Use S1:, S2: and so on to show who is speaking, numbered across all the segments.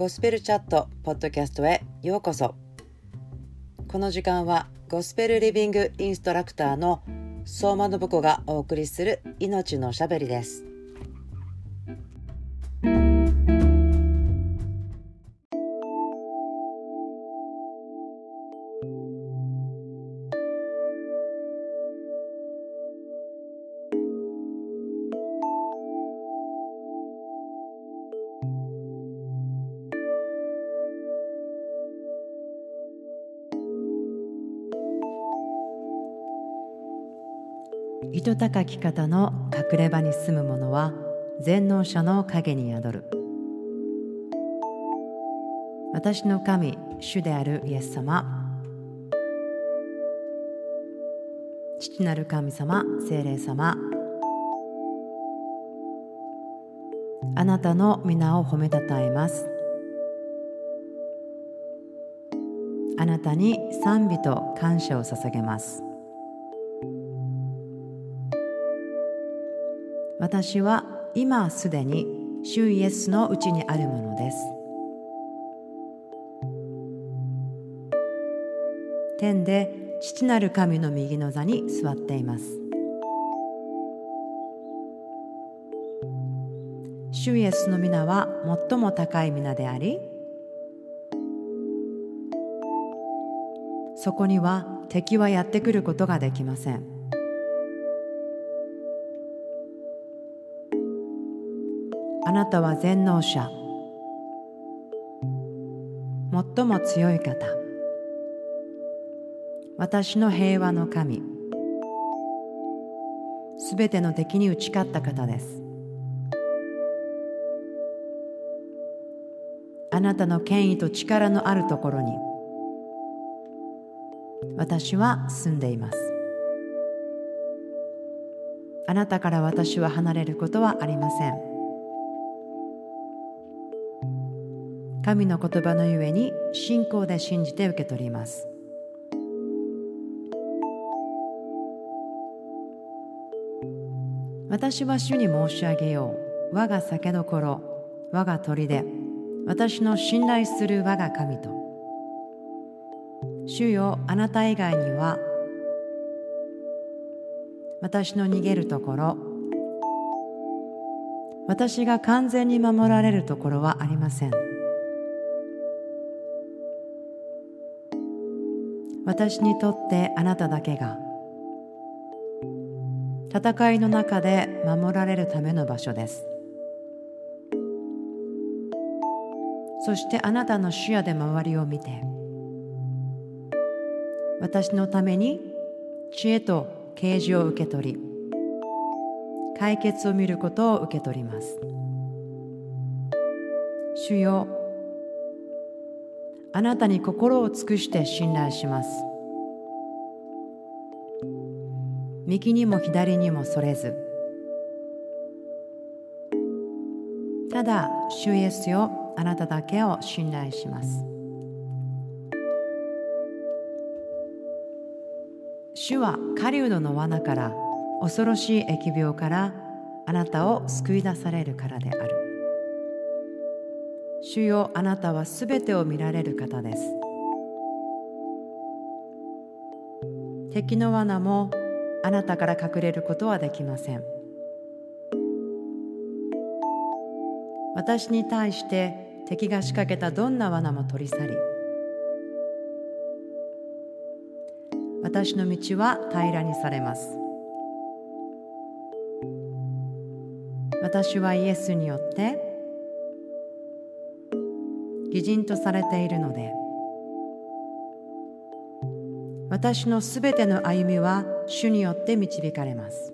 S1: ゴスペルチャットポッドキャストへようこそ。この時間はゴスペルリビングインストラクターの相馬信子がお送りする命のしゃべりです。糸高き方の隠れ場に住む者は全能者の影に宿る。私の神主であるイエス様父なる神様精霊様あなたの皆を褒めたたえます。あなたに賛美と感謝を捧げます。私は今すでに主イエスのうちにあるものです。天で父なる神の右の座に座っています。主イエスの皆は最も高い皆でありそこには敵はやってくることができません。あなたは全能者。最も強い方。私の平和の神。すべての敵に打ち勝った方です。あなたの権威と力のあるところに。私は住んでいます。あなたから私は離れることはありません。神の言葉のゆえに信仰で信じて受け取ります。私は主に申し上げよう。我が酒どころ我が砦私の信頼する我が神と。主よあなた以外には私の逃げるところ私が完全に守られるところはありません。私にとってあなただけが戦いの中で守られるための場所です。そしてあなたの視野で周りを見て私のために知恵と啓示を受け取り解決を見ることを受け取ります。主よあなたに心を尽くして信頼します。右にも左にもそれず。ただ主イエスよあなただけを信頼します。主は狩人の罠から恐ろしい疫病からあなたを救い出されるからである。主よあなたはすべてを見られる方です。敵の罠もあなたから隠れることはできません。私に対して敵が仕掛けたどんな罠も取り去り私の道は平らにされます。私はイエスによって義人とされているので。私のすべての歩みは主によって導かれます。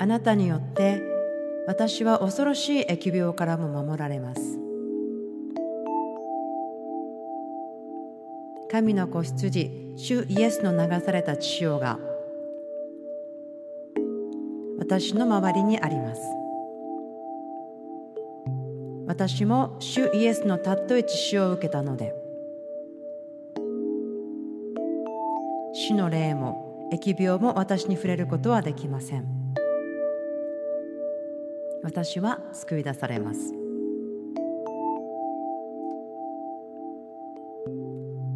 S1: あなたによって私は恐ろしい疫病からも守られます。神の子羊主イエスの流された血潮が私の周りにあります。私も主イエスのたっとい血潮を受けたので死の霊も疫病も私に触れることはできません。私は救い出されます。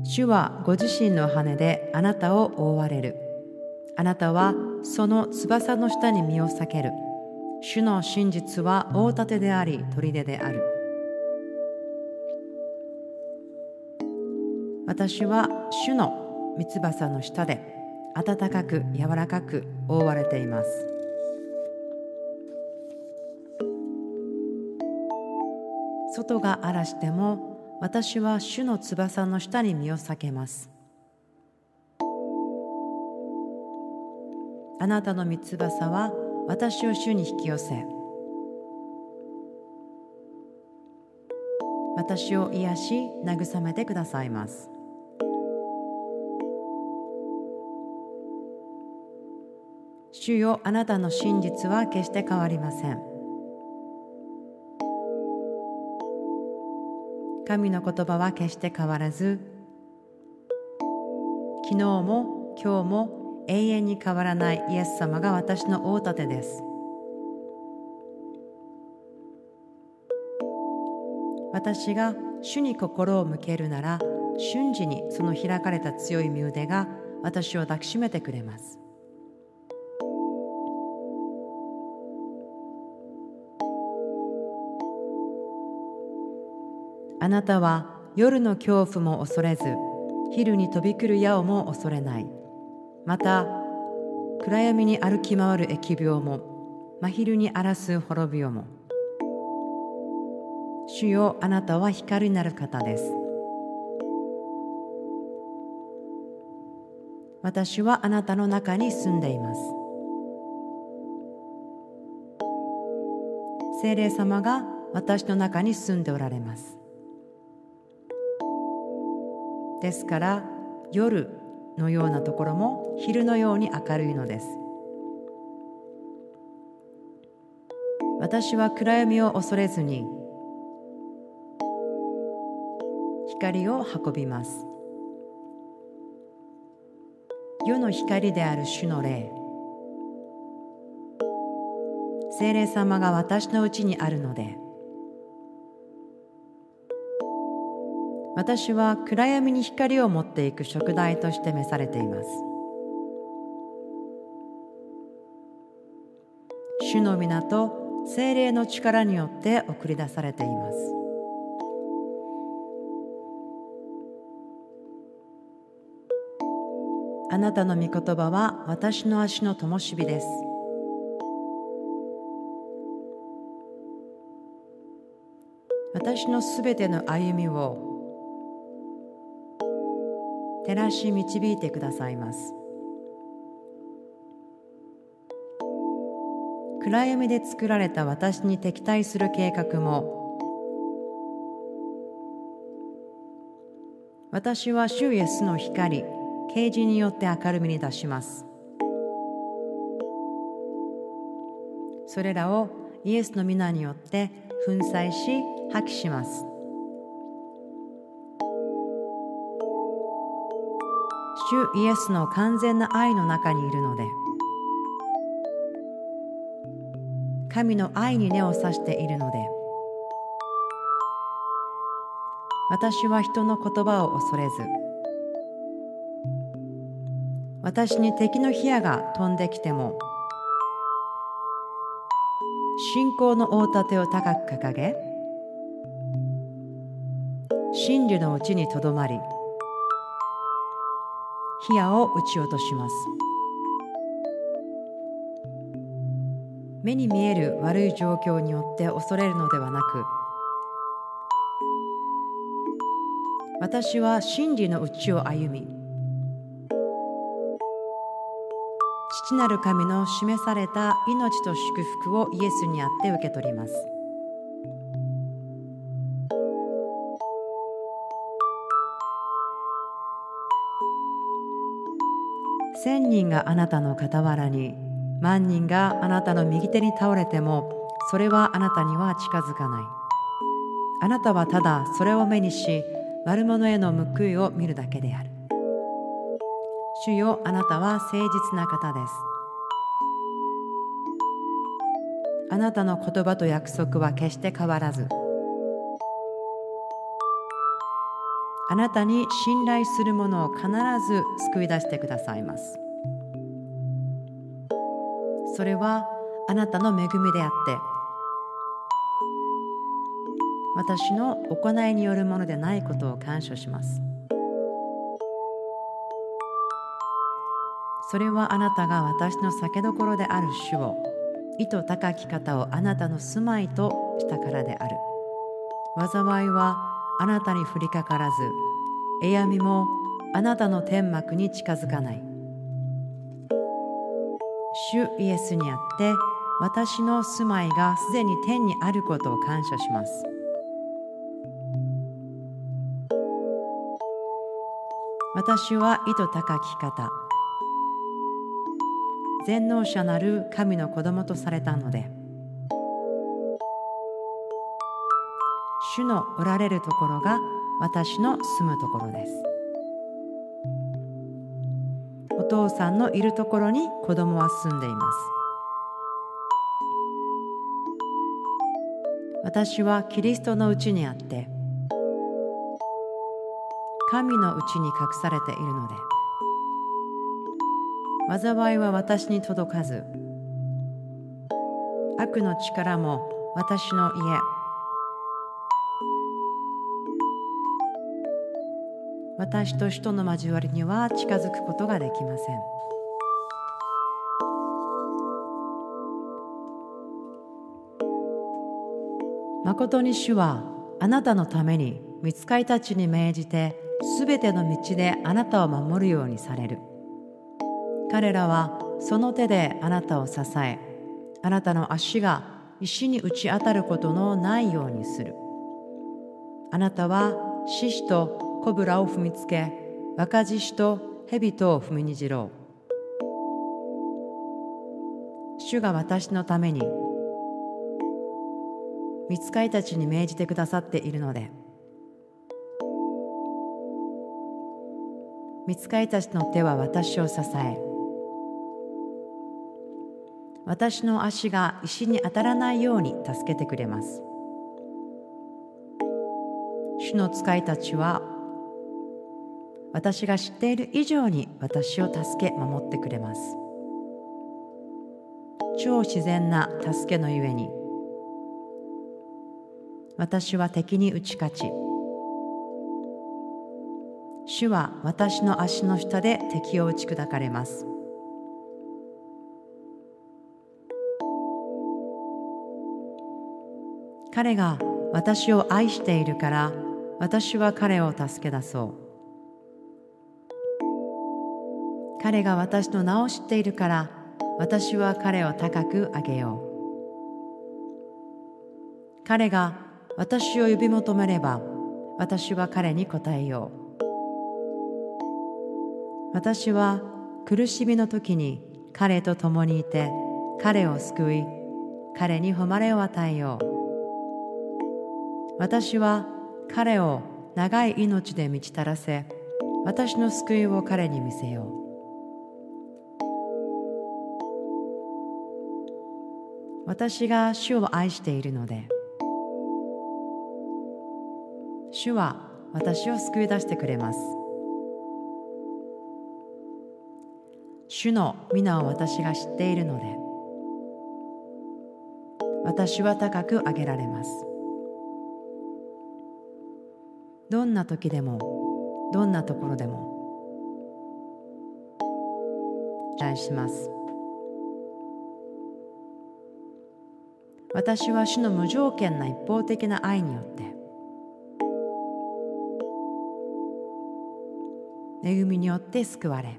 S1: 主はご自身の羽であなたを覆われる。あなたはその翼の下に身を避ける。主の真実は大盾であり砦である。私は主の三翼の下で暖かく柔らかく覆われています。外が荒らしても私は主の翼の下に身を避けます。あなたの三翼は私を主に引き寄せ。私を癒し慰めてくださいます。主よあなたの真実は決して変わりません。神の言葉は決して変わらず昨日も今日も永遠に変わらないイエス様が私の大盾です。私が主に心を向けるなら瞬時にその開かれた強い身腕が私を抱きしめてくれます。あなたは夜の恐怖も恐れず昼に飛び来る矢をも恐れない。また暗闇に歩き回る疫病も真昼に荒らす滅びよも。主よあなたは光になる方です。私はあなたの中に住んでいます。聖霊様が私の中に住んでおられます。ですから夜のようなところも昼のように明るいのです。私は暗闇を恐れずに光を運びます。世の光である主の霊精霊様が私のうちにあるので私は暗闇に光を持っていく食材として召されています。主の皆と精霊の力によって送り出されています。あなたの御言葉は私の足の灯火です。私のすべての歩みを照らし導いてくださいます。暗闇で作られた私に敵対する計画も私は主イエスの光啓示によって明るみに出します。それらをイエスの皆によって粉砕し破棄します。主イエスの完全な愛の中にいるので。神の愛に根を刺しているので。私は人の言葉を恐れず。私に敵の火矢が飛んできても。信仰の大盾を高く掲げ。真理のうちにとどまり。火矢を撃ち落とします。目に見える悪い状況によって恐れるのではなく私は真理の内を歩み父なる神の示された命と祝福をイエスにあって受け取ります。千人があなたの傍らに万人があなたの右手に倒れてもそれはあなたには近づかない。あなたはただそれを目にし悪者への報いを見るだけである。主よあなたは誠実な方です。あなたの言葉と約束は決して変わらずなたに信頼する者を必ず救い出してくださいます。それはあなたの恵みであって私の行いによるものでないことを感謝します。それはあなたが私の酒どころである主を意図高き方をあなたの住まいとしたからである。災いはあなたに降りかからずえやみもあなたの天幕に近づかない。主イエスにあって私の住まいがすでに天にあることを感謝します。私は意図高き方。全能者なる神の子供とされたので主のおられるところが私の住むところです。お父さんのいるところに子供は住んでいます。私はキリストのうちにあって神のうちに隠されているので災いは私に届かず悪の力も私の家私と人の交わりには近づくことができません。誠に主はあなたのために見つかりたちに命じてすべての道であなたを守るようにされる。彼らはその手であなたを支えあなたの足が石に打ち当たることのないようにする。あなたは獅子とコブラを踏みつけ若獅子と蛇とを踏みにじろう。主が私のために見つかりたちに命じてくださっているので見つかりたちの手は私を支え私の足が石に当たらないように助けてくれます。主の使いたちは私が知っている以上に私を助け守ってくれます。超自然な助けのゆえに私は敵に打ち勝ち主は私の足の下で敵を打ち砕かれます。彼が私を愛しているから私は彼を助け出そう。彼が私の名を知っているから私は彼を高く上げよう。彼が私を呼び求めれば私は彼に答えよう。私は苦しみの時に彼と共にいて彼を救い彼に誉れを与えよう。私は彼を長い命で満ちたらせ私の救いを彼に見せよう。私が主を愛しているので。主は私を救い出してくれます。主の皆を私が知っているので。私は高く上げられます。どんな時でもどんなところでも。期待します。私は主の無条件な一方的な愛によって。恵みによって救われ。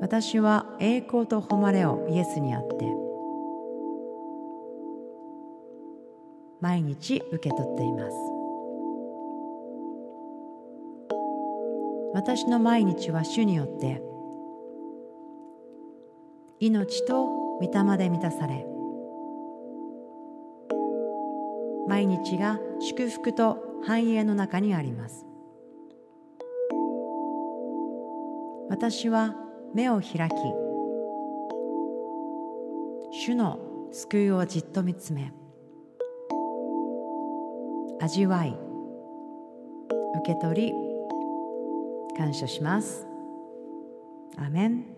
S1: 私は栄光と誉れをイエスにあって。毎日受け取っています。私の毎日は主によって。命と御霊で満たされ。毎日が祝福と繁栄の中にあります。私は目を開き主の救いをじっと見つめ味わい受け取り感謝します。アメン。